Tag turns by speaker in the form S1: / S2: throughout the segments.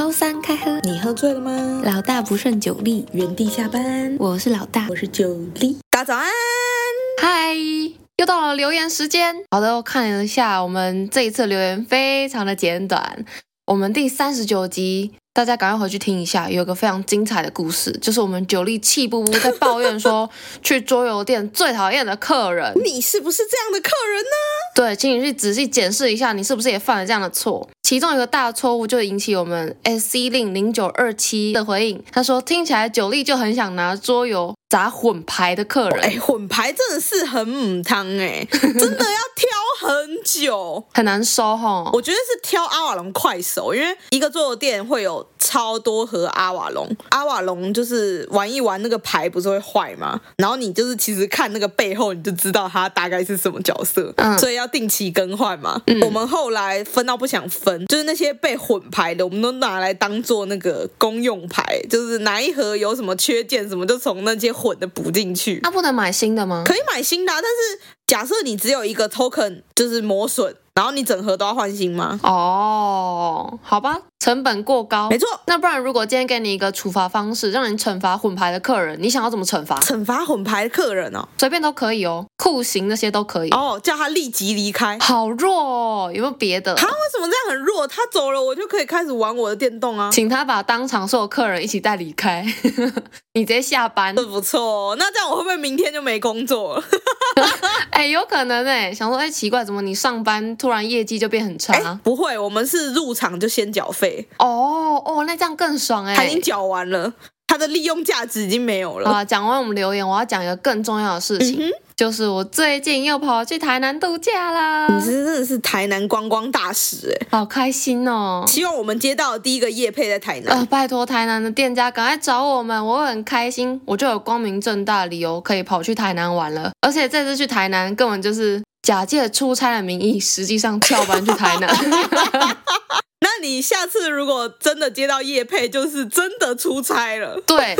S1: 周三开喝，
S2: 你喝醉了吗？
S1: 老大不胜酒力，
S2: 原地下班。
S1: 我是老大，
S2: 我是酒力。大家早安，
S1: 嗨，又到了留言时间。好的，我看了一下，我们这一次留言非常的简短。我们第三十九集，大家赶快回去听一下，有个非常精彩的故事，就是我们酒力气不不在抱怨说，去桌游店最讨厌的客人。
S2: 你是不是这样的客人呢？
S1: 对，请你去仔细检视一下，你是不是也犯了这样的错？其中一个大错误就引起我们 S C 令零九二七的回应，他说听起来九力就很想拿桌游。砸混牌的客人。
S2: 哎，混牌真的是很母汤哎，真的要挑很久，
S1: 很难收哈。
S2: 我觉得是挑阿瓦隆快手，因为一个桌游店会有超多盒阿瓦隆，阿瓦隆就是玩一玩那个牌不是会坏吗？然后你就是其实看那个背后你就知道它大概是什么角色，嗯，所以要定期更换嘛。嗯，我们后来分到不想分，就是那些被混牌的，我们都拿来当做那个公用牌，就是哪一盒有什么缺件什么，就从那些混的补进去。
S1: 那、啊、不能买新的吗？
S2: 可以买新的、啊，但是假设你只有一个 token，就是磨损。然后你整盒都要换新吗？
S1: 哦，好吧，成本过高，
S2: 没错。
S1: 那不然如果今天给你一个处罚方式，让你惩罚混牌的客人，你想要怎么惩罚？
S2: 惩罚混牌的客人哦，
S1: 随便都可以哦，酷刑那些都可以
S2: 哦，叫他立即离开。
S1: 好弱哦，有没有别的？
S2: 他为什么这样很弱？他走了，我就可以开始玩我的电动啊。
S1: 请他把当场所有客人一起带离开，你直接下班。
S2: 这不错，那这样我会不会明天就没工作了？
S1: 哎，有可能哎，想说哎，奇怪，怎么你上班突然业绩就变很差？
S2: 不会，我们是入场就先缴费。
S1: 哦哦，那这样更爽哎，
S2: 他已经缴完了，他的利用价值已经没有了。
S1: 啊，讲完我们留言，我要讲一个更重要的事情。嗯就是我最近又跑去台南度假啦！
S2: 你是真的是台南观光大使哎，
S1: 好开心哦！
S2: 希望我们接到第一个业配在台南。
S1: 呃，拜托台南的店家赶快找我们，我很开心，我就有光明正大的理由可以跑去台南玩了。而且这次去台南根本就是假借出差的名义，实际上翘班去台南。
S2: 那你下次如果真的接到叶配，就是真的出差了。
S1: 对。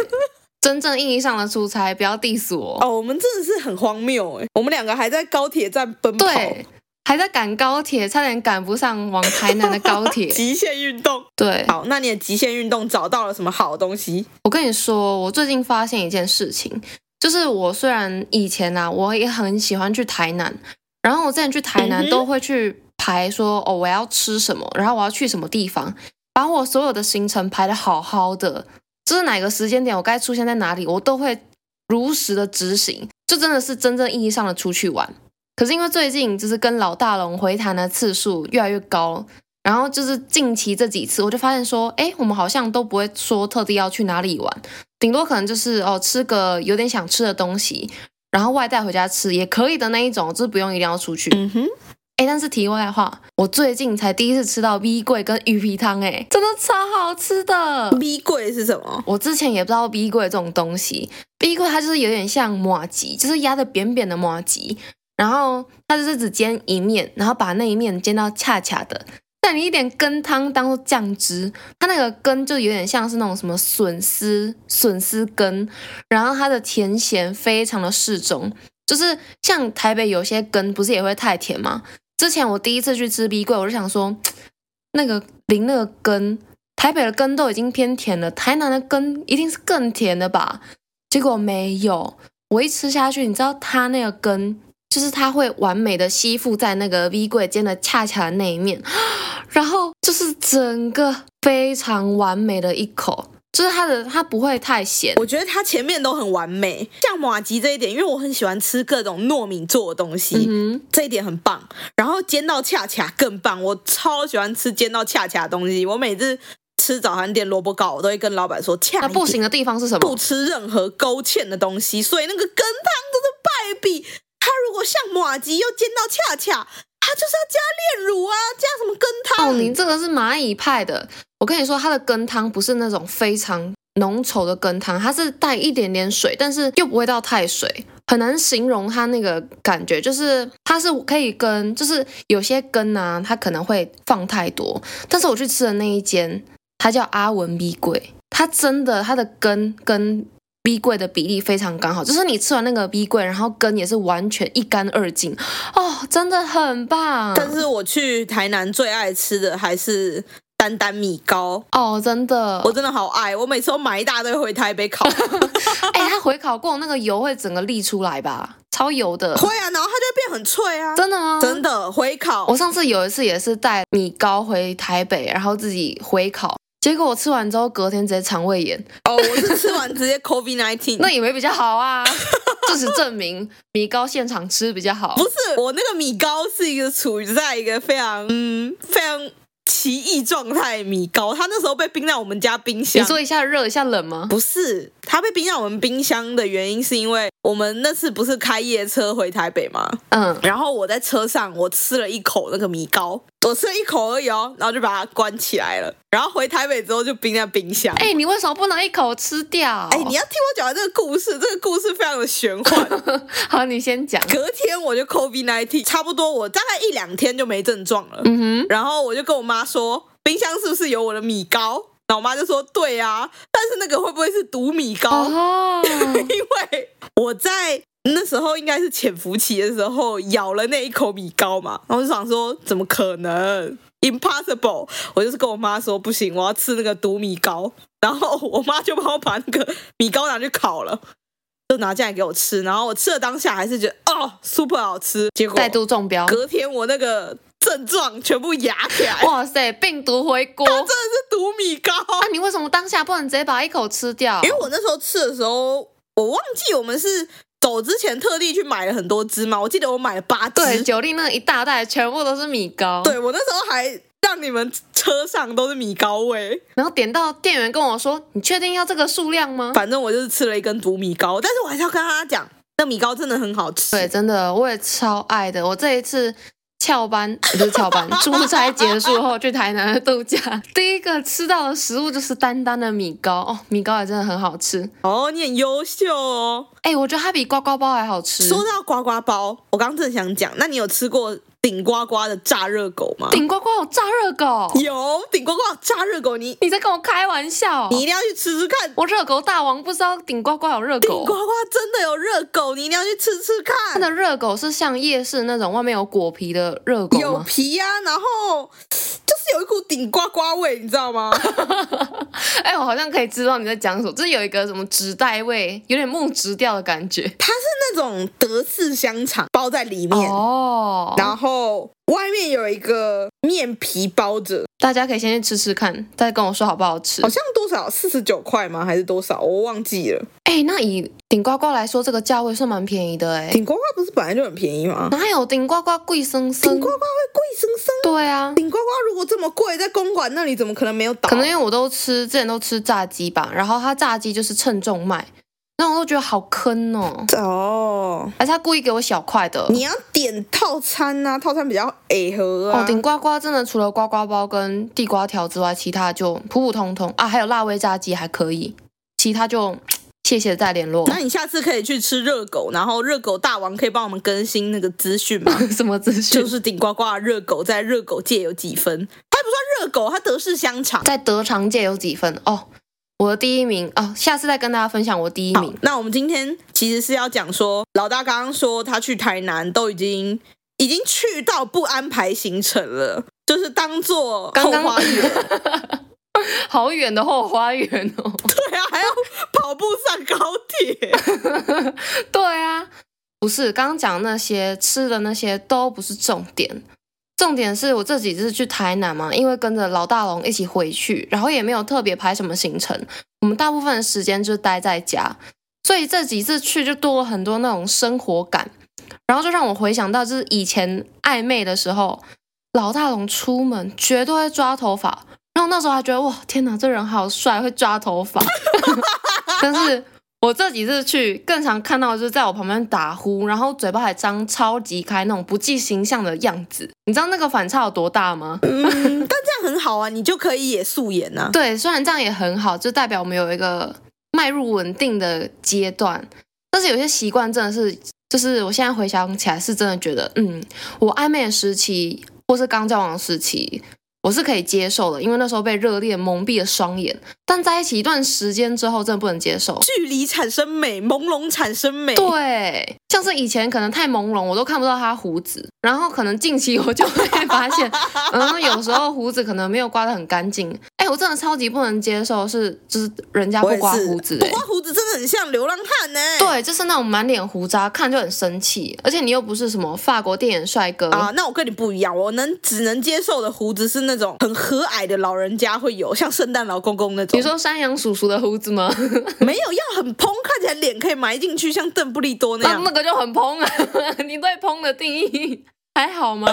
S1: 真正意义上的出差，不要 diss 我
S2: 哦。我们真的是很荒谬哎，我们两个还在高铁站奔跑，
S1: 对，还在赶高铁，差点赶不上往台南的高铁。
S2: 极限运动，
S1: 对。
S2: 好，那你的极限运动找到了什么好东西？
S1: 我跟你说，我最近发现一件事情，就是我虽然以前啊，我也很喜欢去台南，然后我之前去台南都会去排说，哦，我要吃什么，然后我要去什么地方，把我所有的行程排得好好的。就是哪个时间点我该出现在哪里，我都会如实的执行，就真的是真正意义上的出去玩。可是因为最近就是跟老大龙回弹的次数越来越高，然后就是近期这几次，我就发现说，哎，我们好像都不会说特地要去哪里玩，顶多可能就是哦吃个有点想吃的东西，然后外带回家吃也可以的那一种，就是不用一定要出去。嗯哼。哎，但是题外话，我最近才第一次吃到米粿跟鱼皮汤，哎，真的超好吃的。
S2: 米粿是什么？
S1: 我之前也不知道米粿这种东西。米粿它就是有点像麻吉，就是压的扁扁的麻吉，然后它就是只煎一面，然后把那一面煎到恰恰的，但你一点羹汤当做酱汁。它那个羹就有点像是那种什么笋丝笋丝羹，然后它的甜咸非常的适中，就是像台北有些羹不是也会太甜吗？之前我第一次去吃 B 柜，我就想说，那个淋那个根，台北的根都已经偏甜了，台南的根一定是更甜的吧？结果没有，我一吃下去，你知道它那个根，就是它会完美的吸附在那个米粿煎的恰恰的那一面，然后就是整个非常完美的一口。就是它的，它不会太咸。
S2: 我觉得它前面都很完美，像马吉这一点，因为我很喜欢吃各种糯米做的东西，嗯、这一点很棒。然后煎到恰恰更棒，我超喜欢吃煎到恰恰的东西。我每次吃早餐店萝卜糕，我都会跟老板说恰。
S1: 那不行的地方是什么？
S2: 不吃任何勾芡的东西，所以那个羹汤真是败笔。它如果像马吉又煎到恰恰，它就是要加炼乳啊，加什么羹汤？
S1: 哦，你这个是蚂蚁派的。我跟你说，它的羹汤不是那种非常浓稠的羹汤，它是带一点点水，但是又不会到太水，很难形容它那个感觉。就是它是可以跟，就是有些羹啊，它可能会放太多。但是我去吃的那一间，它叫阿文米粿，它真的它的羹跟米粿的比例非常刚好，就是你吃完那个 B 柜，然后根也是完全一干二净，哦，真的很棒。
S2: 但是我去台南最爱吃的还是。丹丹米糕
S1: 哦，真的，
S2: 我真的好爱，我每次都买一大堆回台北烤。
S1: 哎、欸，它回烤过那个油会整个沥出来吧？超油的。
S2: 会啊，然后它就会变很脆啊。
S1: 真的吗？
S2: 真的回烤。
S1: 我上次有一次也是带米糕回台北，然后自己回烤。结果我吃完之后，隔天直接肠胃炎。
S2: 哦，我是吃完直接 COVID nineteen，
S1: 那也没比较好啊？事实证明，米糕现场吃比较好。
S2: 不是，我那个米糕是一个处于在一个非常嗯非常奇异状态米糕，它那时候被冰在我们家冰箱。
S1: 你说一下热一下冷吗？
S2: 不是，它被冰在我们冰箱的原因是因为我们那次不是开夜车回台北吗？嗯，然后我在车上我吃了一口那个米糕。我吃了一口而已哦，然后就把它关起来了。然后回台北之后就冰在冰箱。
S1: 哎，你为什么不能一口吃掉？
S2: 哎，你要听我讲完这个故事，这个故事非常的玄幻。
S1: 好，你先讲。
S2: 隔天我就 COVID-19，差不多我大概一两天就没症状了。嗯哼。然后我就跟我妈说，冰箱是不是有我的米糕？然后我妈就说，对啊，但是那个会不会是毒米糕？哦。因为我在。那时候应该是潜伏期的时候，咬了那一口米糕嘛，然后就想说怎么可能，impossible！我就是跟我妈说不行，我要吃那个毒米糕，然后我妈就帮我把那个米糕拿去烤了，就拿进来给我吃，然后我吃了当下还是觉得哦，super 好吃，结果
S1: 再度中标，
S2: 隔天我那个症状全部压起来，
S1: 哇塞，病毒回锅，
S2: 真的是毒米糕！
S1: 那、啊、你为什么当下不能直接把一口吃掉？
S2: 因为我那时候吃的时候，我忘记我们是。走之前特地去买了很多只嘛，我记得我买了八只。
S1: 对，九粒那一大袋全部都是米糕。
S2: 对，我那时候还让你们车上都是米糕味，
S1: 然后点到店员跟我说：“你确定要这个数量吗？”
S2: 反正我就是吃了一根毒米糕，但是我还是要跟他讲，那米糕真的很好吃。
S1: 对，真的我也超爱的。我这一次。翘班 不是翘班，出差结束后去台南的度假，第一个吃到的食物就是丹丹的米糕哦，米糕也真的很好吃
S2: 哦，你很优秀哦，
S1: 哎，我觉得它比呱呱包还好吃。
S2: 说到呱呱包，我刚刚正想讲，那你有吃过？顶呱呱的炸热狗吗？
S1: 顶呱呱有炸热狗？
S2: 有，顶呱呱有炸热狗，你
S1: 你在跟我开玩笑？
S2: 你一定要去吃吃看。
S1: 我热狗大王不知道顶呱呱有热狗。
S2: 顶呱呱真的有热狗，你一定要去吃吃看。
S1: 它的热狗是像夜市那种外面有果皮的热狗吗？
S2: 有皮呀、啊，然后就是有一股顶呱呱味，你知道吗？
S1: 哎，我好像可以知道你在讲什么，就是有一个什么纸袋味，有点木质调的感觉。
S2: 它是那种德式香肠包在里面哦，然后。后外面有一个面皮包着，
S1: 大家可以先去吃吃看，再跟我说好不好吃。
S2: 好像多少四十九块吗？还是多少？我忘记了。
S1: 哎，那以顶呱呱来说，这个价位算蛮便宜的哎。
S2: 顶呱呱不是本来就很便宜吗？
S1: 哪有顶呱呱贵生生？
S2: 顶呱呱会贵生生？
S1: 对啊，
S2: 顶呱呱如果这么贵，在公馆那里怎么可能没有倒？
S1: 可能因为我都吃，之前都吃炸鸡吧，然后它炸鸡就是称重卖。那我都觉得好坑哦！哦，还是他故意给我小块的。
S2: 你要点套餐啊，套餐比较矮盒啊。
S1: 哦，顶呱呱真的除了呱呱包跟地瓜条之外，其他就普普通通啊。还有辣味炸鸡还可以，其他就 谢谢再联络。
S2: 那你下次可以去吃热狗，然后热狗大王可以帮我们更新那个资讯吗？
S1: 什么资讯？
S2: 就是顶呱呱的热狗在热狗界有几分？它不算热狗，它德式香肠
S1: 在德肠界有几分哦？我的第一名哦，下次再跟大家分享我第一名。
S2: 那我们今天其实是要讲说，老大刚刚说他去台南都已经已经去到不安排行程了，就是当做后花园，刚刚
S1: 好远的后花园哦。
S2: 对啊，还要跑步上高铁。
S1: 对啊，不是刚刚讲那些吃的那些都不是重点。重点是我这几次去台南嘛，因为跟着老大龙一起回去，然后也没有特别排什么行程，我们大部分的时间就待在家，所以这几次去就多了很多那种生活感，然后就让我回想到就是以前暧昧的时候，老大龙出门绝对会抓头发，然后那时候还觉得哇天哪，这人好帅，会抓头发，但是。我这几次去，更常看到的就是在我旁边打呼，然后嘴巴还张超级开那种不计形象的样子。你知道那个反差有多大吗？
S2: 嗯，但这样很好啊，你就可以也素颜啊。
S1: 对，虽然这样也很好，就代表我们有一个迈入稳定的阶段。但是有些习惯真的是，就是我现在回想起来，是真的觉得，嗯，我暧昧的时期或是刚交往的时期，我是可以接受的，因为那时候被热恋蒙蔽了双眼。但在一起一段时间之后，真的不能接受。
S2: 距离产生美，朦胧产生美。
S1: 对，像是以前可能太朦胧，我都看不到他胡子。然后可能近期我就会发现，嗯，有时候胡子可能没有刮得很干净。哎，我真的超级不能接受是，就是人家不刮胡子，
S2: 不刮胡子真的很像流浪汉呢。
S1: 对，就是那种满脸胡渣，看就很生气。而且你又不是什么法国电影帅哥
S2: 啊，那我跟你不一样，我能只能接受的胡子是那种很和蔼的老人家会有，像圣诞老公公那种。
S1: 你说山羊叔叔的胡子吗？
S2: 没有，要很蓬，看起来脸可以埋进去，像邓布利多那样。
S1: 那，那个就很蓬啊！你对蓬的定义还好吗？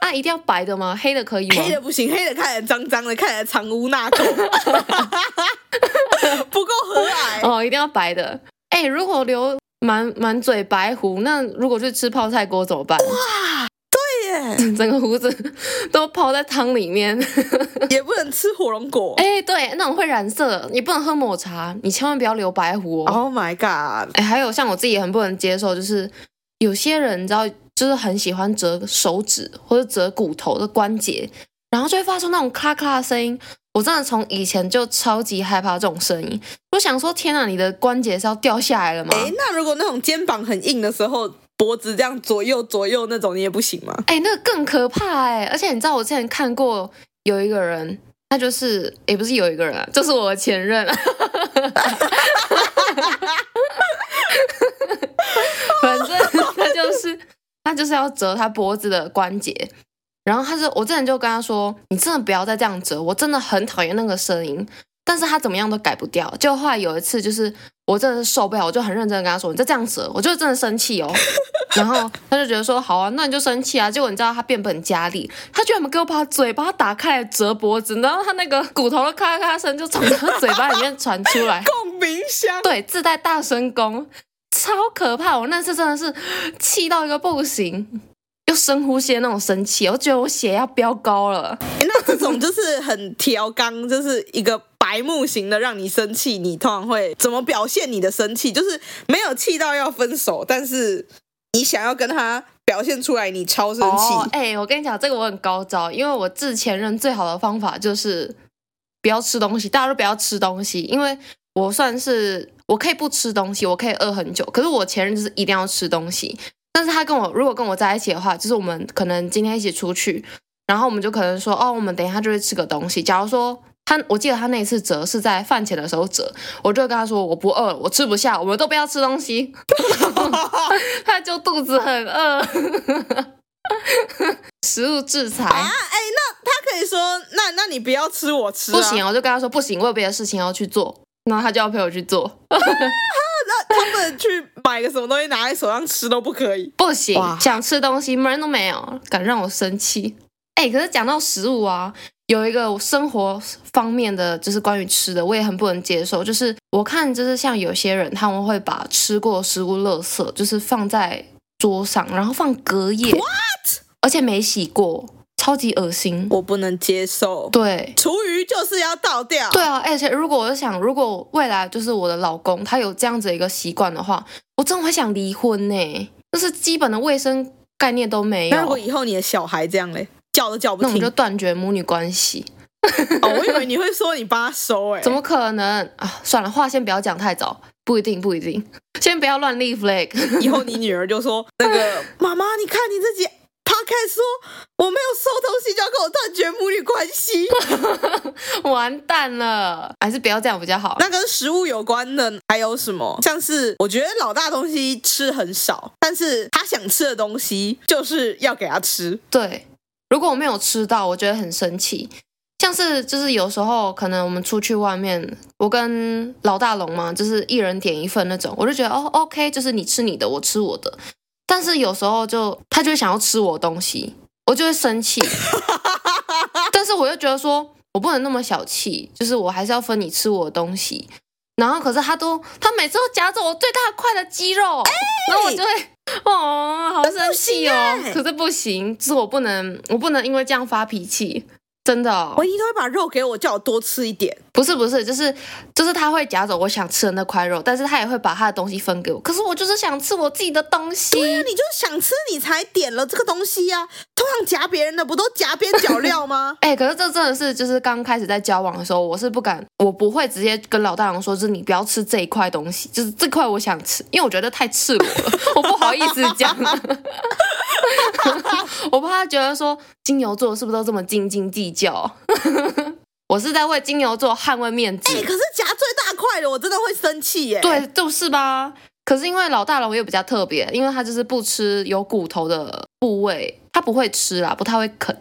S1: 啊，一定要白的吗？黑的可以吗？
S2: 黑的不行，黑的看起来脏脏的，看起来藏污纳垢，不够和蔼。
S1: 哦，一定要白的。哎，如果留满满嘴白胡，那如果去吃泡菜锅怎么办？
S2: 哇！
S1: 整个胡子都泡在汤里面，
S2: 也不能吃火龙果。
S1: 哎，对，那种会染色，你不能喝抹茶，你千万不要留白胡哦。
S2: Oh my god！
S1: 哎，还有像我自己也很不能接受，就是有些人你知道，就是很喜欢折手指或者折骨头的关节，然后就会发出那种咔咔的声音。我真的从以前就超级害怕这种声音，我想说，天哪，你的关节是要掉下来了吗？
S2: 哎，那如果那种肩膀很硬的时候。脖子这样左右左右那种你也不行吗？
S1: 哎，那个更可怕哎！而且你知道我之前看过有一个人，他就是也不是有一个人啊，就是我的前任。反正他就是他就是要折他脖子的关节，然后他就我之前就跟他说：“你真的不要再这样折，我真的很讨厌那个声音。”但是他怎么样都改不掉。就后来有一次就是。我真的是受不了，我就很认真的跟他说：“你再这样子，我就真的生气哦。”然后他就觉得说：“好啊，那你就生气啊。”结果你知道他变本加厉，他居然给我把嘴巴打开来折脖子，然后他那个骨头的咔咔声就从他嘴巴里面传出来，
S2: 共鸣箱，
S1: 对，自带大声功，超可怕！我那次真的是气到一个不行，又深呼吸的那种生气，我觉得我血压飙高了。
S2: 那这种就是很调刚，就是一个。白目型的让你生气，你通常会怎么表现你的生气？就是没有气到要分手，但是你想要跟他表现出来，你超生气。
S1: 哎、哦欸，我跟你讲，这个我很高招，因为我治前任最好的方法就是不要吃东西，大家都不要吃东西，因为我算是我可以不吃东西，我可以饿很久，可是我前任就是一定要吃东西。但是他跟我如果跟我在一起的话，就是我们可能今天一起出去，然后我们就可能说，哦，我们等一下就会吃个东西。假如说。他，我记得他那一次折是在饭前的时候折，我就跟他说我不饿，我吃不下，我们都不要吃东西。他就肚子很饿，食物制裁啊！
S2: 哎，那他可以说，那那你不要吃，我吃啊。
S1: 不行，我就跟他说不行，我有别的事情要去做，然后他就要陪我去做。
S2: 那他们去买个什么东西拿在手上吃都不可以？
S1: 不行，想吃东西门都没有，敢让我生气。哎，可是讲到食物啊。有一个生活方面的，就是关于吃的，我也很不能接受。就是我看，就是像有些人，他们会把吃过的食物垃圾，就是放在桌上，然后放隔夜
S2: ，What?
S1: 而且没洗过，超级恶心，
S2: 我不能接受。
S1: 对，
S2: 厨余就是要倒掉。
S1: 对啊，而且如果我就想，如果未来就是我的老公他有这样子一个习惯的话，我真的会想离婚呢。就是基本的卫生概念都没有。
S2: 那如果以后你的小孩这样嘞？叫都叫不听，
S1: 那我们就断绝母女关系。
S2: 哦，我以为你会说你帮他收哎，
S1: 怎么可能啊？算了，话先不要讲太早，不一定，不一定，先不要乱立 flag。
S2: 以后你女儿就说那个 妈妈，你看你自己 podcast 说我没有收东西就要跟我断绝母女关系，
S1: 完蛋了，还是不要这样比较好。
S2: 那跟食物有关的还有什么？像是我觉得老大东西吃很少，但是他想吃的东西就是要给他吃，
S1: 对。如果我没有吃到，我觉得很生气。像是就是有时候可能我们出去外面，我跟老大龙嘛，就是一人点一份那种，我就觉得哦，OK，就是你吃你的，我吃我的。但是有时候就他就会想要吃我东西，我就会生气。但是我又觉得说我不能那么小气，就是我还是要分你吃我的东西。然后可是他都他每次都夹着我最大块的鸡肉，欸、然后我就会。哦，好生气哦！可是不行，就是我不能，我不能因为这样发脾气。真的哦，
S2: 维尼都会把肉给我，叫我多吃一点。
S1: 不是不是，就是就是他会夹走我想吃的那块肉，但是他也会把他的东西分给我。可是我就是想吃我自己的东西。
S2: 对呀、啊，你就是想吃，你才点了这个东西呀、啊。通常夹别人的不都夹边角料吗？
S1: 哎、欸，可是这真的是就是刚开始在交往的时候，我是不敢，我不会直接跟老大娘说，就是你不要吃这一块东西，就是这块我想吃，因为我觉得太赤裸了，我不好意思讲。我怕他觉得说金牛座是不是都这么斤斤计较？我是在为金牛座捍卫面子。
S2: 哎、欸，可是夹最大块的，我真的会生气耶。
S1: 对，就是吧？可是因为老大龙也比较特别，因为他就是不吃有骨头的部位，他不会吃啦，不太会啃。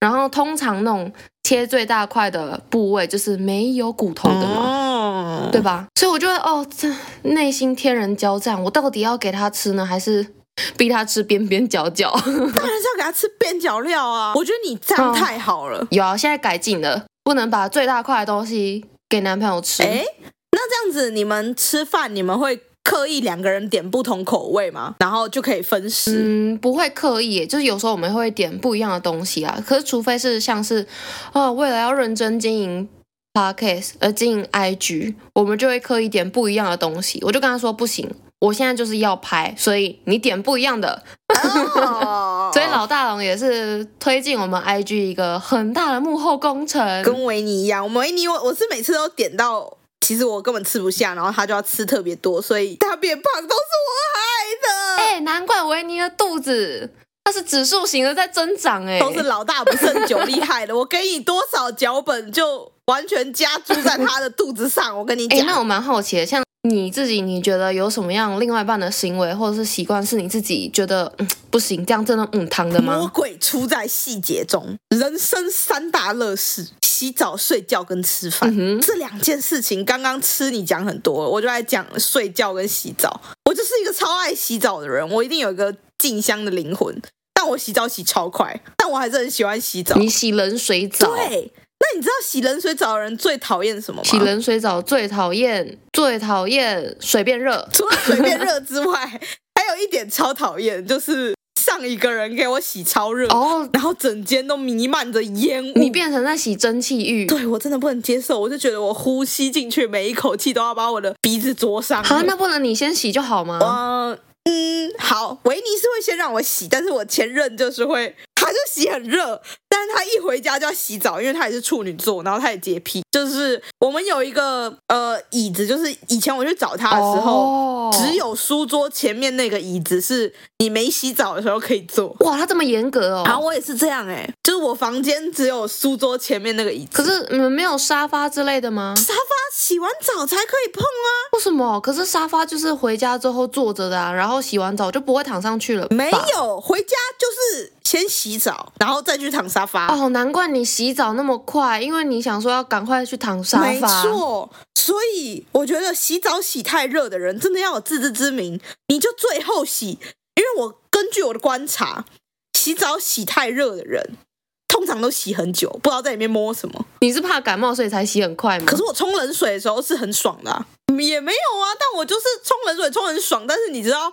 S1: 然后通常那种切最大块的部位就是没有骨头的嘛，嗯、对吧？所以我就会哦，这内心天人交战，我到底要给他吃呢，还是？逼他吃边边角角，当然
S2: 是要给他吃边角料啊！我觉得你这样太好了。哦、
S1: 有啊，现在改进了，不能把最大块的东西给男朋友吃。
S2: 哎，那这样子你们吃饭，你们会刻意两个人点不同口味吗？然后就可以分食？
S1: 嗯，不会刻意，就是有时候我们会点不一样的东西啊。可是除非是像是啊，为了要认真经营 Podcast 而经营 IG，我们就会刻意点不一样的东西。我就跟他说不行。我现在就是要拍，所以你点不一样的。Oh. 所以老大龙也是推进我们 IG 一个很大的幕后工程，
S2: 跟维尼一样。我们维尼我我是每次都点到，其实我根本吃不下，然后他就要吃特别多，所以他变胖都是我害的。
S1: 哎、欸，难怪维尼的肚子它是指数型的在增长，哎，
S2: 都是老大不胜酒厉害的。我给你多少脚本，就完全加注在他的肚子上。我跟你讲，
S1: 欸、那我蛮好奇的，像。你自己你觉得有什么样另外一半的行为或者是习惯是你自己觉得嗯不行，这样真的嗯汤的吗？
S2: 魔鬼出在细节中，人生三大乐事：洗澡、睡觉跟吃饭。这两件事情，刚刚吃你讲很多，我就来讲睡觉跟洗澡。我就是一个超爱洗澡的人，我一定有一个静香的灵魂。但我洗澡洗超快，但我还是很喜欢洗澡。
S1: 你洗冷水澡？
S2: 对。那你知道洗冷水澡的人最讨厌什么吗？
S1: 洗冷水澡最讨厌最讨厌水变热，
S2: 除了水变热之外，还有一点超讨厌，就是上一个人给我洗超热哦，然后整间都弥漫着烟雾，
S1: 你变成在洗蒸汽浴，
S2: 对，我真的不能接受，我就觉得我呼吸进去每一口气都要把我的鼻子灼伤。
S1: 好，那不能你先洗就好吗？
S2: 嗯嗯，好，维尼是会先让我洗，但是我前任就是会。他就洗很热，但是他一回家就要洗澡，因为他也是处女座，然后他也洁癖。就是我们有一个呃椅子，就是以前我去找他的时候，哦、只有书桌前面那个椅子是你没洗澡的时候可以坐。
S1: 哇，他这么严格哦！
S2: 然后我也是这样哎、欸，就是我房间只有书桌前面那个椅子。
S1: 可是你们没有沙发之类的吗？
S2: 沙发洗完澡才可以碰啊？
S1: 为什么？可是沙发就是回家之后坐着的啊，然后洗完澡就不会躺上去了。
S2: 没有，回家就是先洗。洗澡，然后再去躺沙发。
S1: 哦，难怪你洗澡那么快，因为你想说要赶快去躺沙发。
S2: 没错，所以我觉得洗澡洗太热的人，真的要有自知之明，你就最后洗。因为我根据我的观察，洗澡洗太热的人，通常都洗很久，不知道在里面摸什么。
S1: 你是怕感冒，所以才洗很快吗？
S2: 可是我冲冷水的时候是很爽的啊，也没有啊，但我就是冲冷水冲很爽。但是你知道。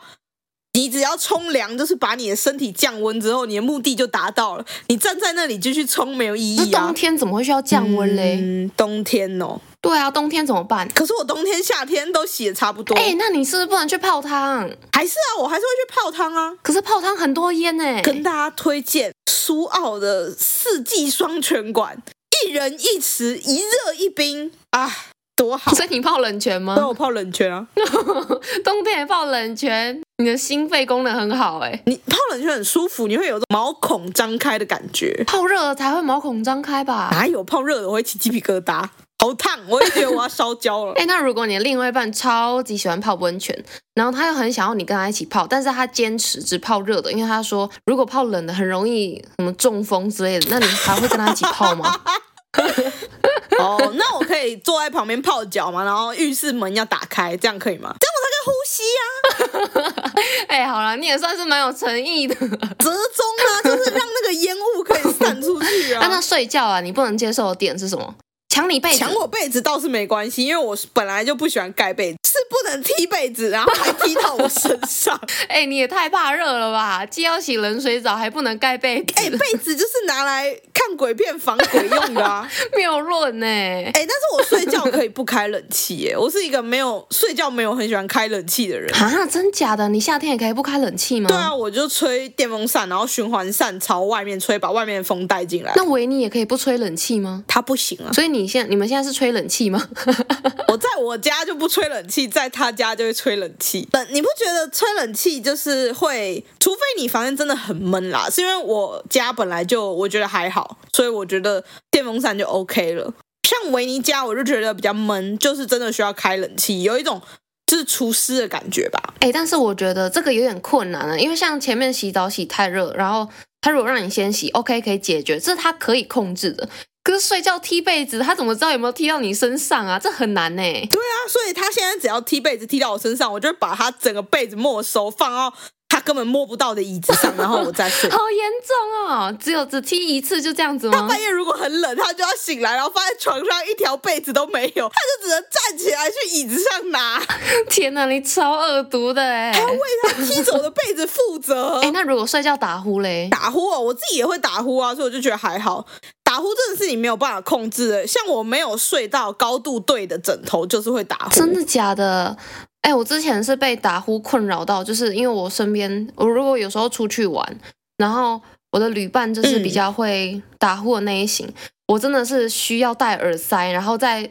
S2: 你只要冲凉，就是把你的身体降温之后，你的目的就达到了。你站在那里继续冲没有意义啊！
S1: 冬天怎么会需要降温嘞？
S2: 嗯，冬天哦。
S1: 对啊，冬天怎么办？
S2: 可是我冬天、夏天都洗的差不多。
S1: 哎，那你是不是不能去泡汤？
S2: 还是啊，我还是会去泡汤啊。
S1: 可是泡汤很多烟呢。
S2: 跟大家推荐苏澳的四季双泉馆，一人一池，一热一冰啊。多好！
S1: 所以你泡冷泉吗？
S2: 对，我泡冷泉啊。
S1: 冬天也泡冷泉，你的心肺功能很好哎。
S2: 你泡冷泉很舒服，你会有种毛孔张开的感觉。
S1: 泡热了才会毛孔张开吧？
S2: 哪有泡热了我会起鸡皮疙瘩，好烫！我也觉得我要烧焦了。
S1: 哎，那如果你的另外一半超级喜欢泡温泉，然后他又很想要你跟他一起泡，但是他坚持只泡热的，因为他说如果泡冷的很容易什么中风之类的，那你还会跟他一起泡吗？
S2: 哦，那我可以坐在旁边泡脚吗？然后浴室门要打开，这样可以吗？这呼吸呀、啊。
S1: 哎、欸，好了，你也算是蛮有诚意的。
S2: 折中啊，就是让那个烟雾可以散出去啊。那他睡觉啊，你不能接受的点是什么？
S1: 抢你被子，
S2: 抢我被子倒是没关系，因为我本来就不喜欢盖被子，是不能踢被子，然后还踢到我身上。
S1: 哎、欸，你也太怕热了吧？既要洗冷水澡，还不能盖被子。
S2: 哎、欸，被子就是拿来看鬼片防鬼用的啊，
S1: 谬论呢。
S2: 哎，但是我睡觉可以不开冷气耶，我是一个没有睡觉没有很喜欢开冷气的人
S1: 啊，真假的？你夏天也可以不开冷气吗？
S2: 对啊，我就吹电风扇，然后循环扇朝外面吹，把外面的风带进来。
S1: 那维尼也可以不吹冷气吗？
S2: 他不行啊，
S1: 所以你现在你们现在是吹冷气吗？
S2: 我在我家就不吹冷气，在他家就会吹冷气。但你不觉得吹冷气就是会，除非你房间真的很闷啦，是因为我家本来就我觉得还好，所以我觉得电风扇就 OK 了。像维尼家，我就觉得比较闷，就是真的需要开冷气，有一种就是除湿的感觉吧。
S1: 哎，但是我觉得这个有点困难了，因为像前面洗澡洗太热，然后他如果让你先洗，OK 可以解决，这是他可以控制的。可是睡觉踢被子，他怎么知道有没有踢到你身上啊？这很难呢。
S2: 对啊，所以他现在只要踢被子踢到我身上，我就把他整个被子没收，放到他根本摸不到的椅子上，然后我再睡。
S1: 好严重哦！只有只踢一次就这样子吗？
S2: 他半夜如果很冷，他就要醒来，然后发现床上一条被子都没有，他就只能站起来去椅子上拿。
S1: 天哪，你超恶毒的哎！
S2: 还要为他踢走的被子负责。
S1: 哎，那如果睡觉打呼嘞？
S2: 打呼哦，我自己也会打呼啊，所以我就觉得还好。打呼真的是你没有办法控制的，像我没有睡到高度对的枕头，就是会打呼。
S1: 真的假的？哎，我之前是被打呼困扰到，就是因为我身边，我如果有时候出去玩，然后我的旅伴就是比较会打呼的那一型，嗯、我真的是需要戴耳塞，然后在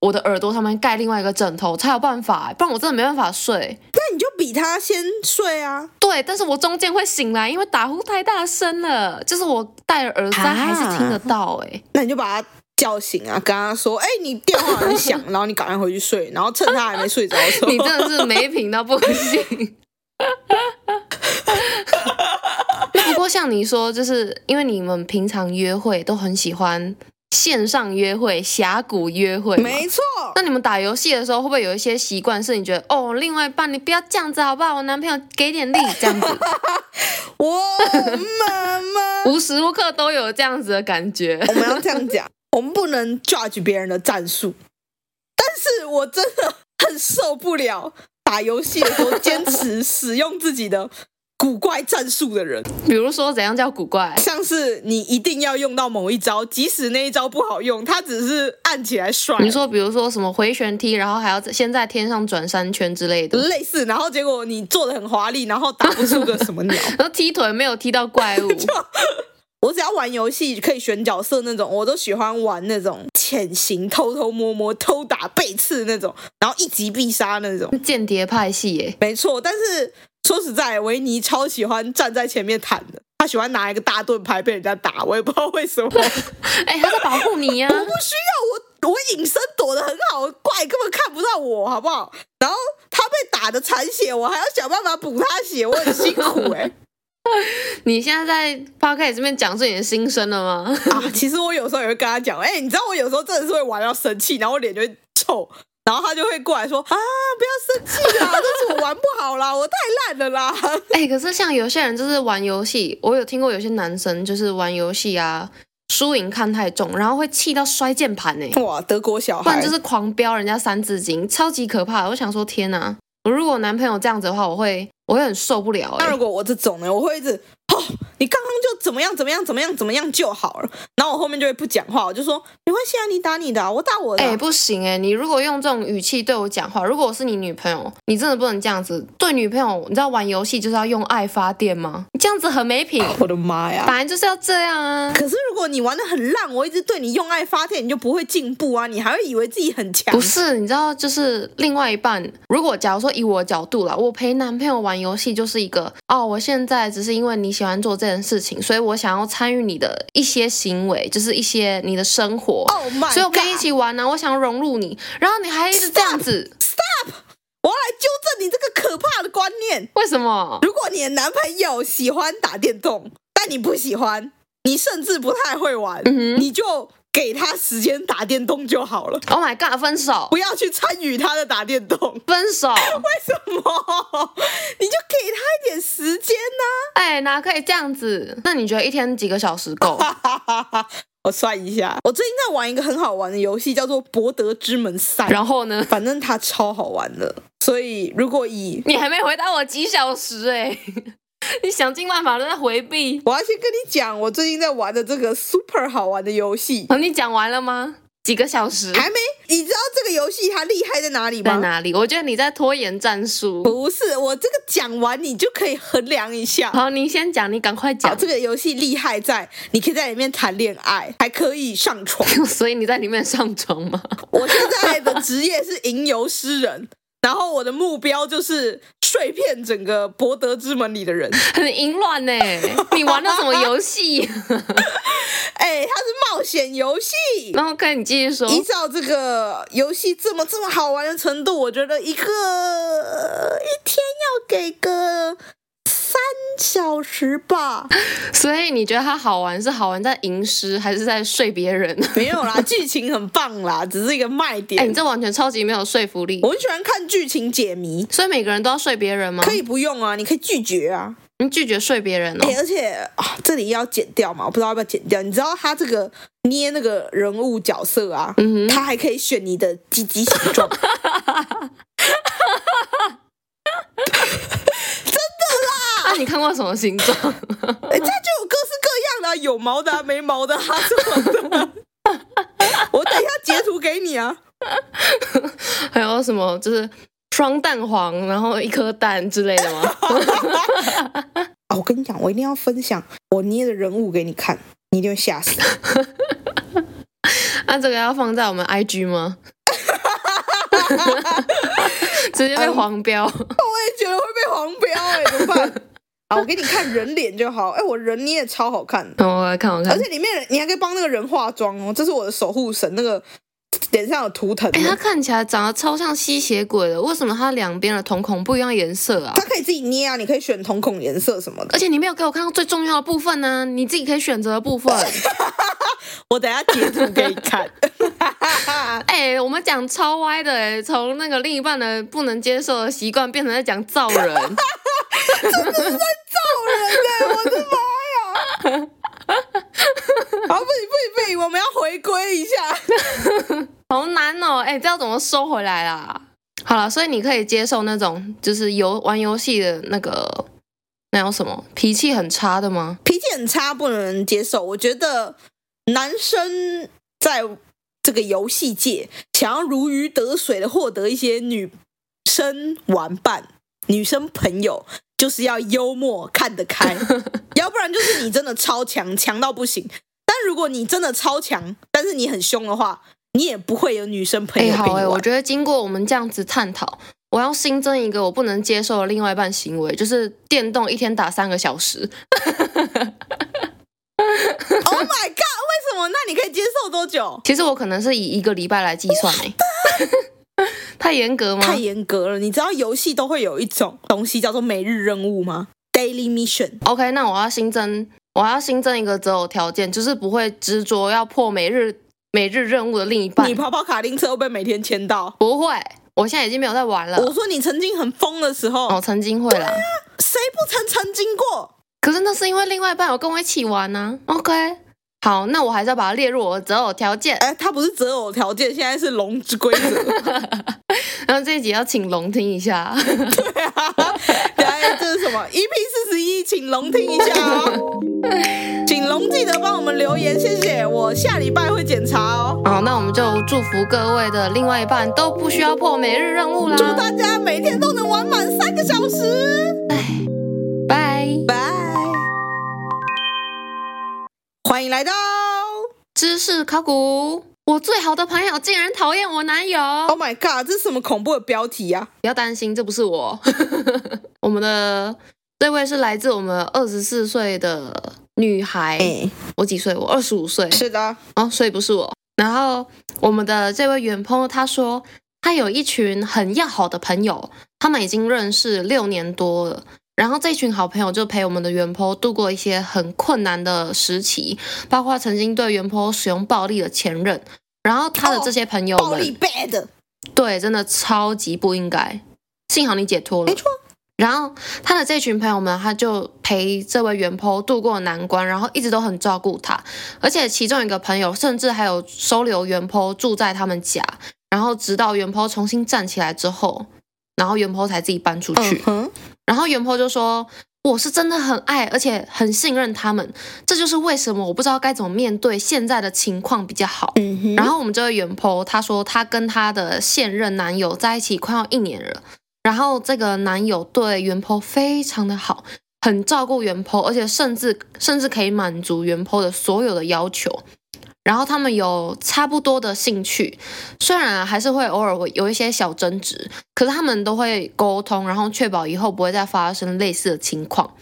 S1: 我的耳朵上面盖另外一个枕头才有办法，不然我真的没办法睡。
S2: 那你就比他先睡啊！
S1: 对，但是我中间会醒来，因为打呼太大声了。就是我戴着耳塞还是听得到哎、欸啊。
S2: 那你就把他叫醒啊，跟他说：“哎、欸，你电话很响，然后你赶快回去睡，然后趁他还没睡着的时候。”
S1: 你真的是没品到不行。不过像你说，就是因为你们平常约会都很喜欢。线上约会、峡谷约会，
S2: 没错。
S1: 那你们打游戏的时候，会不会有一些习惯是你觉得哦，另外一半你不要这样子好不好？我男朋友给点力这样子。
S2: 我妈妈
S1: 无时无刻都有这样子的感觉。
S2: 我们要这样讲，我们不能 judge 别人的战术，但是我真的很受不了打游戏的时候坚持使用自己的。古怪战术的人，
S1: 比如说怎样叫古怪？
S2: 像是你一定要用到某一招，即使那一招不好用，它只是按起来帅。
S1: 你说，比如说什么回旋踢，然后还要先在天上转三圈之类的，
S2: 类似。然后结果你做的很华丽，然后打不出个什么鸟，
S1: 然后踢腿没有踢到怪物。
S2: 我只要玩游戏可以选角色那种，我都喜欢玩那种潜行、偷偷摸摸、偷打背刺那种，然后一击必杀那种
S1: 间谍派系耶。
S2: 没错，但是。说实在，维尼超喜欢站在前面坦的，他喜欢拿一个大盾牌被人家打，我也不知道为什么。
S1: 哎、欸，他在保护你呀、啊！
S2: 我不需要，我我隐身躲得很好，怪根本看不到我，好不好？然后他被打的残血，我还要想办法补他血，我很辛苦哎、欸。
S1: 你现在在 Podcast 这边讲出你的心声了吗？
S2: 啊，其实我有时候也会跟他讲，哎、欸，你知道我有时候真的是会玩到生气，然后我脸就会臭。然后他就会过来说啊，不要生气啦，这是我玩不好啦，我太烂了啦。
S1: 哎、欸，可是像有些人就是玩游戏，我有听过有些男生就是玩游戏啊，输赢看太重，然后会气到摔键盘呢。
S2: 哇，德国小孩，不
S1: 然就是狂飙人家三字经，超级可怕。我想说，天哪，我如果男朋友这样子的话，我会我会很受不了。
S2: 那如果我这种呢，我会一直。哦，你刚刚就怎么样怎么样怎么样怎么样就好了，然后我后面就会不讲话，我就说没关系啊，你打你的，我打我的。
S1: 哎，不行哎，你如果用这种语气对我讲话，如果我是你女朋友，你真的不能这样子对女朋友。你知道玩游戏就是要用爱发电吗？你这样子很没品。
S2: 我的妈呀，
S1: 本来就是要这样啊。
S2: 可是如果你玩的很烂，我一直对你用爱发电，你就不会进步啊，你还会以为自己很强。
S1: 不是，你知道，就是另外一半，如果假如说以我的角度啦，我陪男朋友玩游戏就是一个哦，我现在只是因为你喜欢做这件事情。所以我想要参与你的一些行为，就是一些你的生活，oh、所以我跟你一起玩呢、啊。我想要融入你，然后你还一直这样子。
S2: Stop！, Stop! 我要来纠正你这个可怕的观念。
S1: 为什么？
S2: 如果你的男朋友喜欢打电动，但你不喜欢，你甚至不太会玩，你就。给他时间打电动就好了。
S1: Oh my god，分手！
S2: 不要去参与他的打电动。
S1: 分手？为
S2: 什么？你就给他一点时间呢、啊？
S1: 哎，哪可以这样子？那你觉得一天几个小时够？
S2: 我算一下，我最近在玩一个很好玩的游戏，叫做《博德之门三》。
S1: 然后呢？
S2: 反正它超好玩的，所以如果以
S1: 你还没回答我几小时哎、欸，你想尽办法都在回避。
S2: 我要先跟你讲，我最近在玩的这个 super 好玩的游戏。
S1: 哦，你讲完了吗？几个小时
S2: 还没？你知道这个游戏它厉害在哪里吗？
S1: 在哪里？我觉得你在拖延战术。
S2: 不是，我这个讲完你就可以衡量一下。
S1: 好，你先讲，你赶快讲。
S2: 这个游戏厉害在你可以在里面谈恋爱，还可以上床。
S1: 所以你在里面上床吗？
S2: 我现在的职业是吟游诗人。然后我的目标就是睡遍整个博德之门里的人，
S1: 很淫乱呢。你玩的什么游戏？
S2: 哎、欸，它是冒险游戏。
S1: 然后看你继续说，
S2: 依照这个游戏这么这么好玩的程度，我觉得一个一天要给个。三小时吧，
S1: 所以你觉得它好玩是好玩在吟诗，还是在睡别人？
S2: 没有啦，剧情很棒啦，只是一个卖点。
S1: 哎，你这完全超级没有说服力。
S2: 我很喜欢看剧情解谜，
S1: 所以每个人都要睡别人吗？
S2: 可以不用啊，你可以拒绝啊，
S1: 你拒绝睡别人哦。
S2: 而且啊，这里要剪掉嘛，我不知道要不要剪掉。你知道他这个捏那个人物角色啊，嗯哼，他还可以选你的鸡鸡形状。
S1: 你看过什么形状？
S2: 哎，这就有各式各样的、啊，有毛的、啊，没毛的、啊，什么的。我等一下截图给你啊。
S1: 还有什么？就是双蛋黄，然后一颗蛋之类的吗？
S2: 啊，我跟你讲，我一定要分享我捏的人物给你看，你一定会吓死。
S1: 那这个要放在我们 IG 吗？直接被黄标。我
S2: 也觉得会被黄标哎，怎么办？啊，我给你看人脸就好。哎，我人你也超好看。
S1: 我来看，我看。
S2: 而且里面你还可以帮那个人化妆哦，这是我的守护神，那个脸上有图腾。
S1: 哎，他看起来长得超像吸血鬼的，为什么他两边的瞳孔不一样颜色啊？
S2: 他可以自己捏啊，你可以选瞳孔颜色什么的。
S1: 而且你没有给我看到最重要的部分呢，你自己可以选择的部分。
S2: 我等下截图给你看。
S1: 哎，我们讲超歪的，哎，从那个另一半的不能接受的习惯，变成在讲造人。
S2: 真的是在造人哎！我的妈呀！好，不行不行不行，我们要回归一下。
S1: 好难哦！哎，这要怎么收回来啦？好了，所以你可以接受那种就是游玩游戏的那个那有什么脾气很差的吗？
S2: 脾气很差不能接受。我觉得男生在这个游戏界想要如鱼得水的获得一些女生玩伴、女生朋友。就是要幽默，看得开，要不然就是你真的超强，强到不行。但如果你真的超强，但是你很凶的话，你也不会有女生朋友。哎，好哎，
S1: 我觉得经过我们这样子探讨，我要新增一个我不能接受的另外一半行为，就是电动一天打三个小时。
S2: Oh my god！为什么？那你可以接受多久？
S1: 其实我可能是以一个礼拜来计算诶。太严格吗？
S2: 太严格了。你知道游戏都会有一种东西叫做每日任务吗？Daily Mission。
S1: OK，那我要新增，我要新增一个择偶条件，就是不会执着要破每日每日任务的另一半。
S2: 你跑跑卡丁车会不会每天签到？
S1: 不会，我现在已经没有在玩了。
S2: 我说你曾经很疯的时候，
S1: 哦，曾经会啦。
S2: 谁不曾曾经过？
S1: 可是那是因为另外一半有跟我一起玩呢、啊。OK。好，那我还是要把它列入我的择偶条件。
S2: 哎，它不是择偶条件，现在是龙之规则。
S1: 然后这一集要请龙听一下。
S2: 对啊，来，这是什么？EP 四十一，请龙听一下哦。请龙记得帮我们留言，谢谢。我下礼拜会检查哦。
S1: 好，那我们就祝福各位的另外一半都不需要破每日任务啦。
S2: 祝大家每天都能玩满三个小时。
S1: 哎，拜
S2: 拜。欢迎来到
S1: 知识考古。我最好的朋友竟然讨厌我男友。
S2: Oh my god！这是什么恐怖的标题呀？
S1: 不要担心，这不是我。我们的这位是来自我们二十四岁的女孩。欸、我几岁？我二十五岁。
S2: 是的。
S1: 哦，所以不是我。然后我们的这位远朋友他说，他有一群很要好的朋友，他们已经认识六年多了。然后这群好朋友就陪我们的原 po 度过一些很困难的时期，包括曾经对原 po 使用暴力的前任。然后他的这些朋友们，
S2: 暴力 bad，
S1: 对，真的超级不应该。幸好你解脱了，
S2: 没错。
S1: 然后他的这群朋友们，他就陪这位原 PO 度过难关，然后一直都很照顾他，而且其中一个朋友甚至还有收留原 PO 住在他们家，然后直到原 PO 重新站起来之后，然后原 PO 才自己搬出去。嗯、然后原 PO 就说：“我是真的很爱，而且很信任他们，这就是为什么我不知道该怎么面对现在的情况比较好。嗯”然后我们这位原 PO 他说，他跟他的现任男友在一起快要一年了。然后这个男友对原 PO 非常的好，很照顾原 PO，而且甚至甚至可以满足原 PO 的所有的要求。然后他们有差不多的兴趣，虽然还是会偶尔会有一些小争执，可是他们都会沟通，然后确保以后不会再发生类似的情况。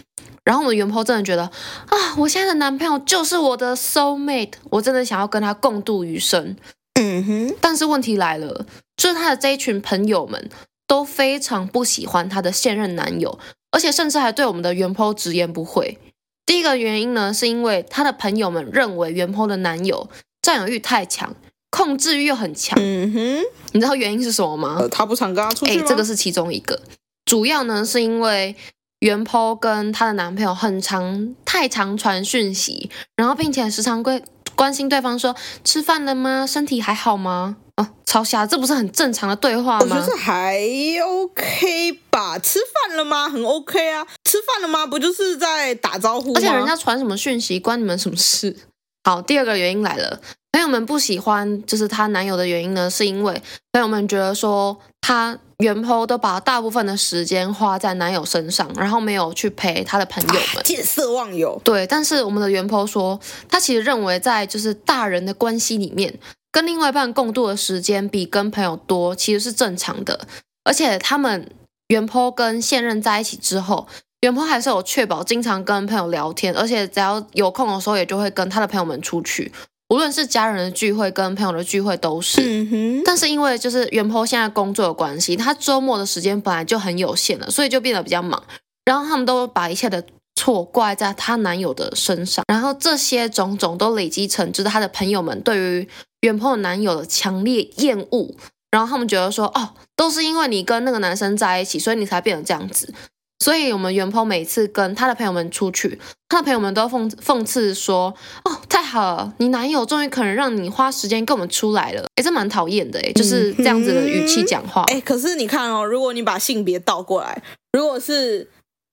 S1: 然后我们原 PO 真的觉得啊，我现在的男朋友就是我的 soul mate，我真的想要跟他共度余生。嗯哼，但是问题来了，就是他的这一群朋友们。都非常不喜欢他的现任男友，而且甚至还对我们的原 PO 直言不讳。第一个原因呢，是因为她的朋友们认为原 PO 的男友占有欲太强，控制欲又很强。嗯哼，你知道原因是什么吗？
S2: 呃，他不常跟她出去。
S1: 哎，这个是其中一个。主要呢，是因为原 PO 跟她的男朋友很常太常传讯息，然后并且时常关关心对方说吃饭了吗？身体还好吗？哦，超瞎，这不是很正常的对话吗？
S2: 我觉得还 OK 吧。吃饭了吗？很 OK 啊。吃饭了吗？不就是在打招呼吗？
S1: 而且人家传什么讯息，关你们什么事？好，第二个原因来了，朋友们不喜欢就是她男友的原因呢，是因为朋友们觉得说她原 PO 都把大部分的时间花在男友身上，然后没有去陪她的朋友们，
S2: 见色忘友。
S1: 对，但是我们的原 PO 说，他其实认为在就是大人的关系里面。跟另外一半共度的时间比跟朋友多，其实是正常的。而且他们原 PO 跟现任在一起之后，原 PO 还是有确保经常跟朋友聊天，而且只要有空的时候，也就会跟他的朋友们出去，无论是家人的聚会跟朋友的聚会都是。嗯哼。但是因为就是原 PO 现在工作的关系，他周末的时间本来就很有限了，所以就变得比较忙。然后他们都把一切的错怪在她男友的身上，然后这些种种都累积成，就是她的朋友们对于。原 PO 男友的强烈厌恶，然后他们觉得说，哦，都是因为你跟那个男生在一起，所以你才变成这样子。所以，我们原 PO 每次跟他的朋友们出去，他的朋友们都讽讽刺说，哦，太好了，你男友终于可能让你花时间跟我们出来了。诶，这蛮讨厌的，诶，就是这样子的语气讲话。
S2: 诶，可是你看哦，如果你把性别倒过来，如果是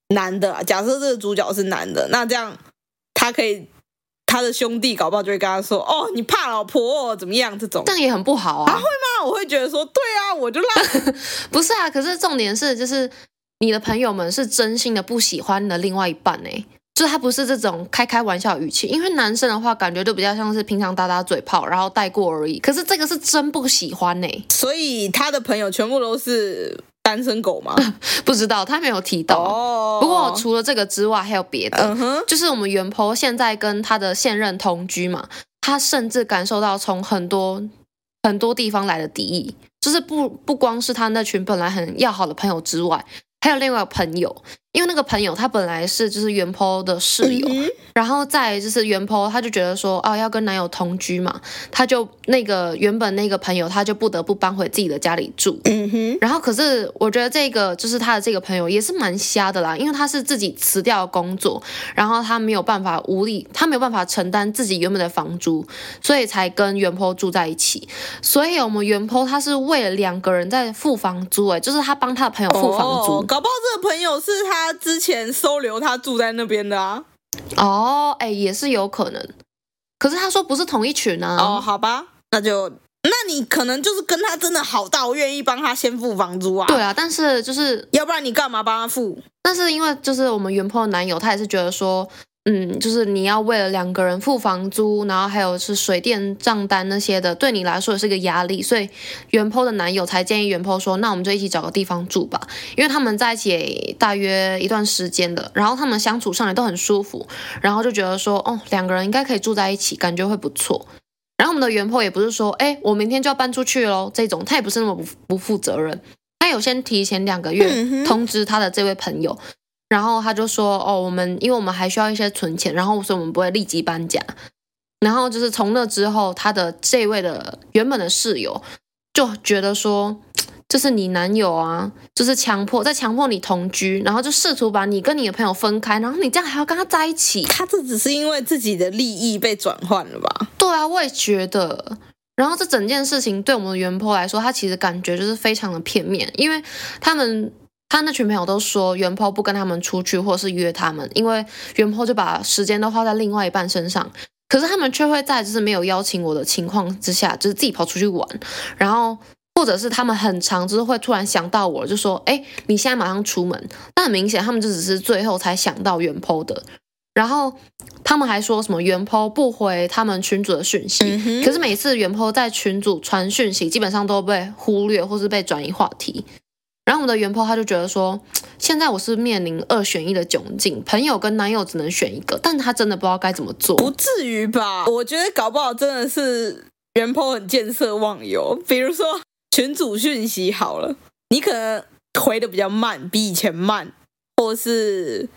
S2: 男的，假设这个主角是男的，那这样他可以。他的兄弟搞不好就会跟他说：“哦，你怕老婆哦，怎么样？”这种
S1: 这样也很不好啊。
S2: 他会吗？我会觉得说：“对啊，我就让。”
S1: 不是啊，可是重点是，就是你的朋友们是真心的不喜欢你的另外一半呢，就是他不是这种开开玩笑语气，因为男生的话感觉就比较像是平常打打嘴炮，然后带过而已。可是这个是真不喜欢呢，
S2: 所以他的朋友全部都是。单身狗吗？
S1: 不知道，他没有提到。Oh. 不过除了这个之外，还有别的。Uh -huh. 就是我们原 PO 现在跟他的现任同居嘛，他甚至感受到从很多很多地方来的敌意，就是不不光是他那群本来很要好的朋友之外。还有另外一个朋友，因为那个朋友他本来是就是原 PO 的室友，嗯、然后再就是原 PO 他就觉得说哦要跟男友同居嘛，他就那个原本那个朋友他就不得不搬回自己的家里住。嗯哼。然后可是我觉得这个就是他的这个朋友也是蛮瞎的啦，因为他是自己辞掉工作，然后他没有办法无力，他没有办法承担自己原本的房租，所以才跟原 PO 住在一起。所以我们原 PO 他是为了两个人在付房租，哎，就是他帮他的朋友付房租。
S2: 哦搞不好这个朋友是他之前收留他住在那边的啊？
S1: 哦，哎，也是有可能。可是他说不是同一群啊。
S2: 哦，好吧，那就那你可能就是跟他真的好到愿意帮他先付房租啊？
S1: 对啊，但是就是
S2: 要不然你干嘛帮他付？
S1: 但是因为就是我们原 PO 的男友，他也是觉得说。嗯，就是你要为了两个人付房租，然后还有是水电账单那些的，对你来说也是个压力，所以原 PO 的男友才建议原 PO 说，那我们就一起找个地方住吧，因为他们在一起大约一段时间的，然后他们相处上来都很舒服，然后就觉得说，哦，两个人应该可以住在一起，感觉会不错。然后我们的原 PO 也不是说，哎，我明天就要搬出去喽，这种他也不是那么不不负责任，他有先提前两个月通知他的这位朋友。然后他就说：“哦，我们因为我们还需要一些存钱，然后所以我们不会立即搬家。然后就是从那之后，他的这位的原本的室友就觉得说，就是你男友啊，就是强迫在强迫你同居，然后就试图把你跟你的朋友分开，然后你这样还要跟他在一起，
S2: 他这只是因为自己的利益被转换了吧？
S1: 对啊，我也觉得。然后这整件事情对我们的原 PO 来说，他其实感觉就是非常的片面，因为他们他那群朋友都说原 PO 不跟他们出去，或是约他们，因为原 PO 就把时间都花在另外一半身上。可是他们却会在就是没有邀请我的情况之下，就是自己跑出去玩，然后。或者是他们很长就是会突然想到我，就说：“哎，你现在马上出门。”但很明显，他们就只是最后才想到原 PO 的。然后他们还说什么原 PO 不回他们群主的讯息，可是每次原 PO 在群主传讯息，基本上都被忽略或是被转移话题。然后我们的原 PO 他就觉得说：“现在我是面临二选一的窘境，朋友跟男友只能选一个。”但他真的不知道该怎么做。
S2: 不至于吧？我觉得搞不好真的是原 PO 很见色忘友，比如说。群主讯息好了，你可能回的比较慢，比以前慢，或是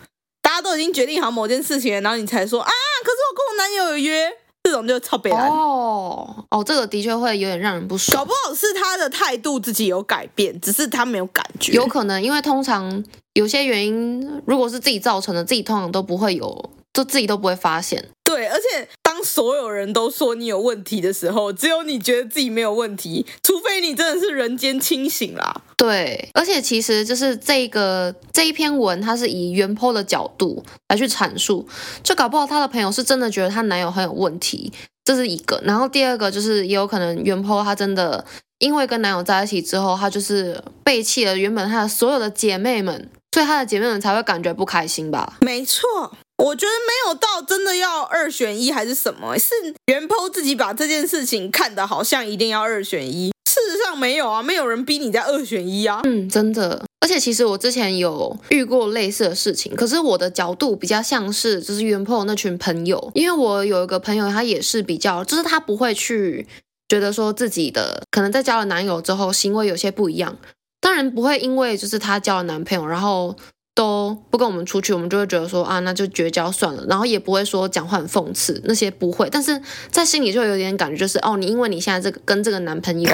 S2: 大家都已经决定好某件事情了，然后你才说啊，可是我跟我男友有约，这种就超北蓝。
S1: 哦哦，这个的确会有点让人不爽。
S2: 搞不好是他的态度自己有改变，只是他没有感觉。
S1: 有可能，因为通常有些原因，如果是自己造成的，自己通常都不会有，就自己都不会发现。
S2: 对，而且当所有人都说你有问题的时候，只有你觉得自己没有问题，除非你真的是人间清醒啦。
S1: 对，而且其实就是这个这一篇文，它是以原 PO 的角度来去阐述，就搞不好她的朋友是真的觉得她男友很有问题，这是一个。然后第二个就是也有可能原 PO 她真的因为跟男友在一起之后，她就是背弃了原本她的所有的姐妹们，所以她的姐妹们才会感觉不开心吧？
S2: 没错。我觉得没有到真的要二选一还是什么，是原 PO 自己把这件事情看得好像一定要二选一，事实上没有啊，没有人逼你在二选一啊。
S1: 嗯，真的。而且其实我之前有遇过类似的事情，可是我的角度比较像是就是原 PO 那群朋友，因为我有一个朋友，他也是比较，就是他不会去觉得说自己的可能在交了男友之后行为有些不一样，当然不会因为就是他交了男朋友，然后。都不跟我们出去，我们就会觉得说啊，那就绝交算了，然后也不会说讲话很讽刺那些不会，但是在心里就有点感觉，就是哦，你因为你现在这个跟这个男朋友，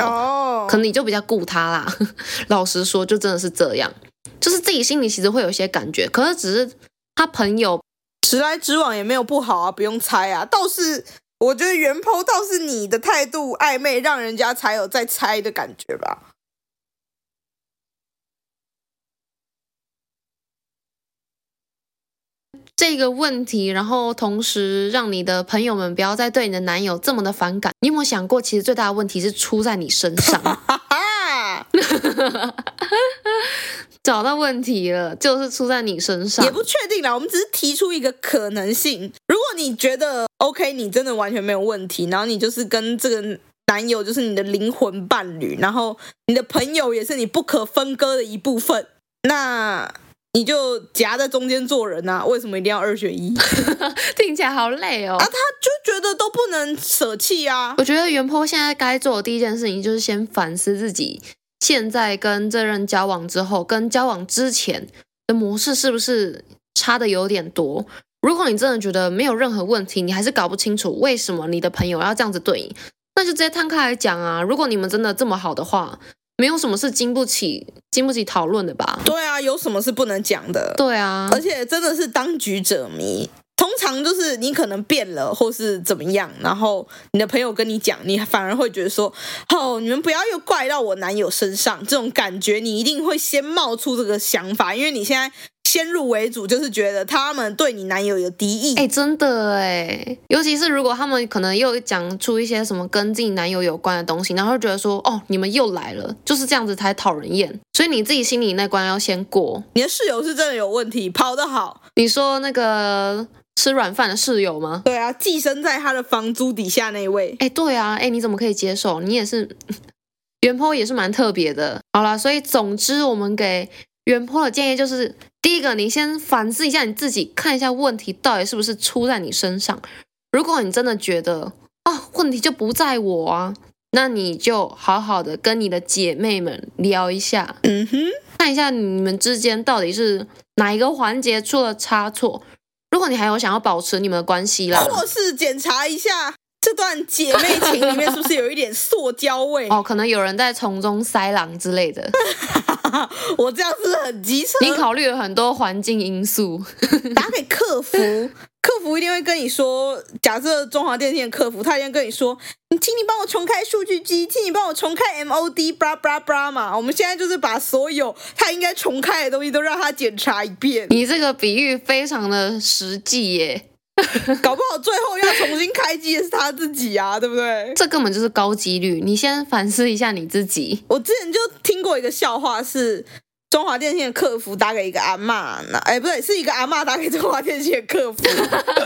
S1: 可能你就比较顾他啦。老实说，就真的是这样，就是自己心里其实会有一些感觉，可是只是他朋友
S2: 直来直往也没有不好啊，不用猜啊。倒是我觉得原 PO 倒是你的态度暧昧，让人家才有在猜的感觉吧。
S1: 这个问题，然后同时让你的朋友们不要再对你的男友这么的反感。你有没有想过，其实最大的问题是出在你身上？找到问题了，就是出在你身上。
S2: 也不确定啦，我们只是提出一个可能性。如果你觉得 OK，你真的完全没有问题，然后你就是跟这个男友就是你的灵魂伴侣，然后你的朋友也是你不可分割的一部分，那。你就夹在中间做人啊？为什么一定要二选一？
S1: 听起来好累哦。
S2: 啊，他就觉得都不能舍弃啊。
S1: 我觉得原 PO 现在该做的第一件事情就是先反思自己，现在跟这任交往之后，跟交往之前的模式是不是差的有点多？如果你真的觉得没有任何问题，你还是搞不清楚为什么你的朋友要这样子对你，那就直接摊开来讲啊。如果你们真的这么好的话。没有什么是经不起经不起讨论的吧？
S2: 对啊，有什么是不能讲的？
S1: 对啊，
S2: 而且真的是当局者迷，通常就是你可能变了，或是怎么样，然后你的朋友跟你讲，你反而会觉得说，哦，你们不要又怪到我男友身上，这种感觉你一定会先冒出这个想法，因为你现在。先入为主，就是觉得他们对你男友有敌意。
S1: 哎，真的哎，尤其是如果他们可能又讲出一些什么跟自己男友有关的东西，然后就觉得说，哦，你们又来了，就是这样子才讨人厌。所以你自己心里那关要先过。
S2: 你的室友是真的有问题，跑得好。
S1: 你说那个吃软饭的室友吗？
S2: 对啊，寄生在他的房租底下那位。
S1: 哎，对啊，哎，你怎么可以接受？你也是，原 PO 也是蛮特别的。好啦，所以总之我们给原 PO 的建议就是。第一个，你先反思一下你自己，看一下问题到底是不是出在你身上。如果你真的觉得啊、哦，问题就不在我啊，那你就好好的跟你的姐妹们聊一下，
S2: 嗯哼，
S1: 看一下你们之间到底是哪一个环节出了差错。如果你还有想要保持你们的关系啦，
S2: 或是检查一下这段姐妹情里面是不是有一点塑胶味？
S1: 哦，可能有人在从中塞狼之类的。
S2: 我这样是很机车。
S1: 你考虑了很多环境因素，
S2: 打给客服，客服一定会跟你说，假设中华电信的客服，他一定跟你说，你请你帮我重开数据机，请你帮我重开 MOD，布拉布拉布拉嘛。我们现在就是把所有他应该重开的东西都让他检查一遍。
S1: 你这个比喻非常的实际耶。
S2: 搞不好最后要重新开机的是他自己啊，对不对？
S1: 这根本就是高几率。你先反思一下你自己。
S2: 我之前就听过一个笑话，是中华电信的客服打给一个阿妈，那哎不对，是一个阿妈打给中华电信的客服，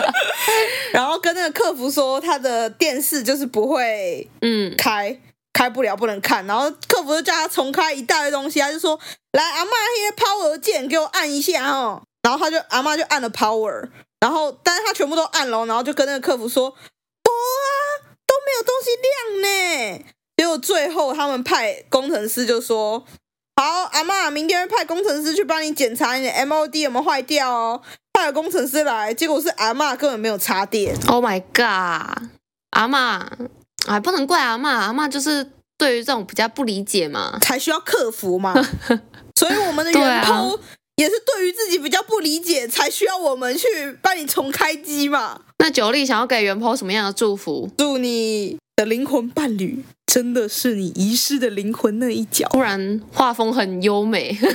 S2: 然后跟那个客服说他的电视就是不会嗯开开不了，不能看。然后客服就叫他重开一大堆东西，他就说来阿妈，那些 power 键给我按一下哦。然后他就阿妈就按了 power。然后，但是他全部都按了，然后就跟那个客服说：“不啊，都没有东西亮呢。”结果最后他们派工程师就说：“好，阿嬷，明天会派工程师去帮你检查你的 MOD 有没有坏掉哦。”派了工程师来，结果是阿嬷根本没有插电。
S1: Oh my god！阿嬷，哎，不能怪阿嬷，阿嬷就是对于这种比较不理解嘛，
S2: 才需要客服嘛。所以我们的员工。也是对于自己比较不理解，才需要我们去帮你重开机嘛。
S1: 那九力想要给元波什么样的祝福？
S2: 祝你的灵魂伴侣真的是你遗失的灵魂那一角。
S1: 突然画风很优美，他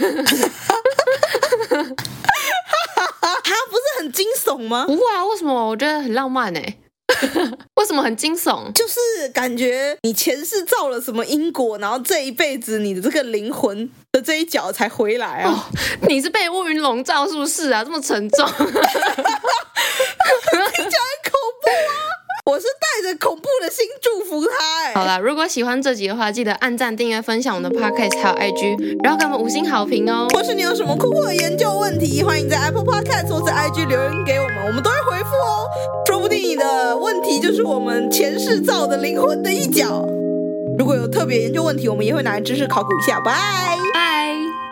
S2: 不是很惊悚吗？
S1: 不会啊，为什么？我觉得很浪漫哎。为什么很惊悚？
S2: 就是感觉你前世造了什么因果，然后这一辈子你的这个灵魂的这一脚才回来啊！
S1: 哦、你是被乌云笼罩是不是啊？这么沉重，听起来
S2: 很恐怖啊！我是带着恐怖的心祝福他哎。
S1: 好啦，如果喜欢这集的话，记得按赞、订阅、分享我们的 Podcast 还有 IG，然后给我们五星好评哦。
S2: 或是你有什么酷酷的研究问题，欢迎在 Apple Podcast 或者 IG 留言给我们，我们都会回复哦。说不定你的问题就是我们前世造的灵魂的一角。如果有特别研究问题，我们也会拿来知识考古一下。拜拜。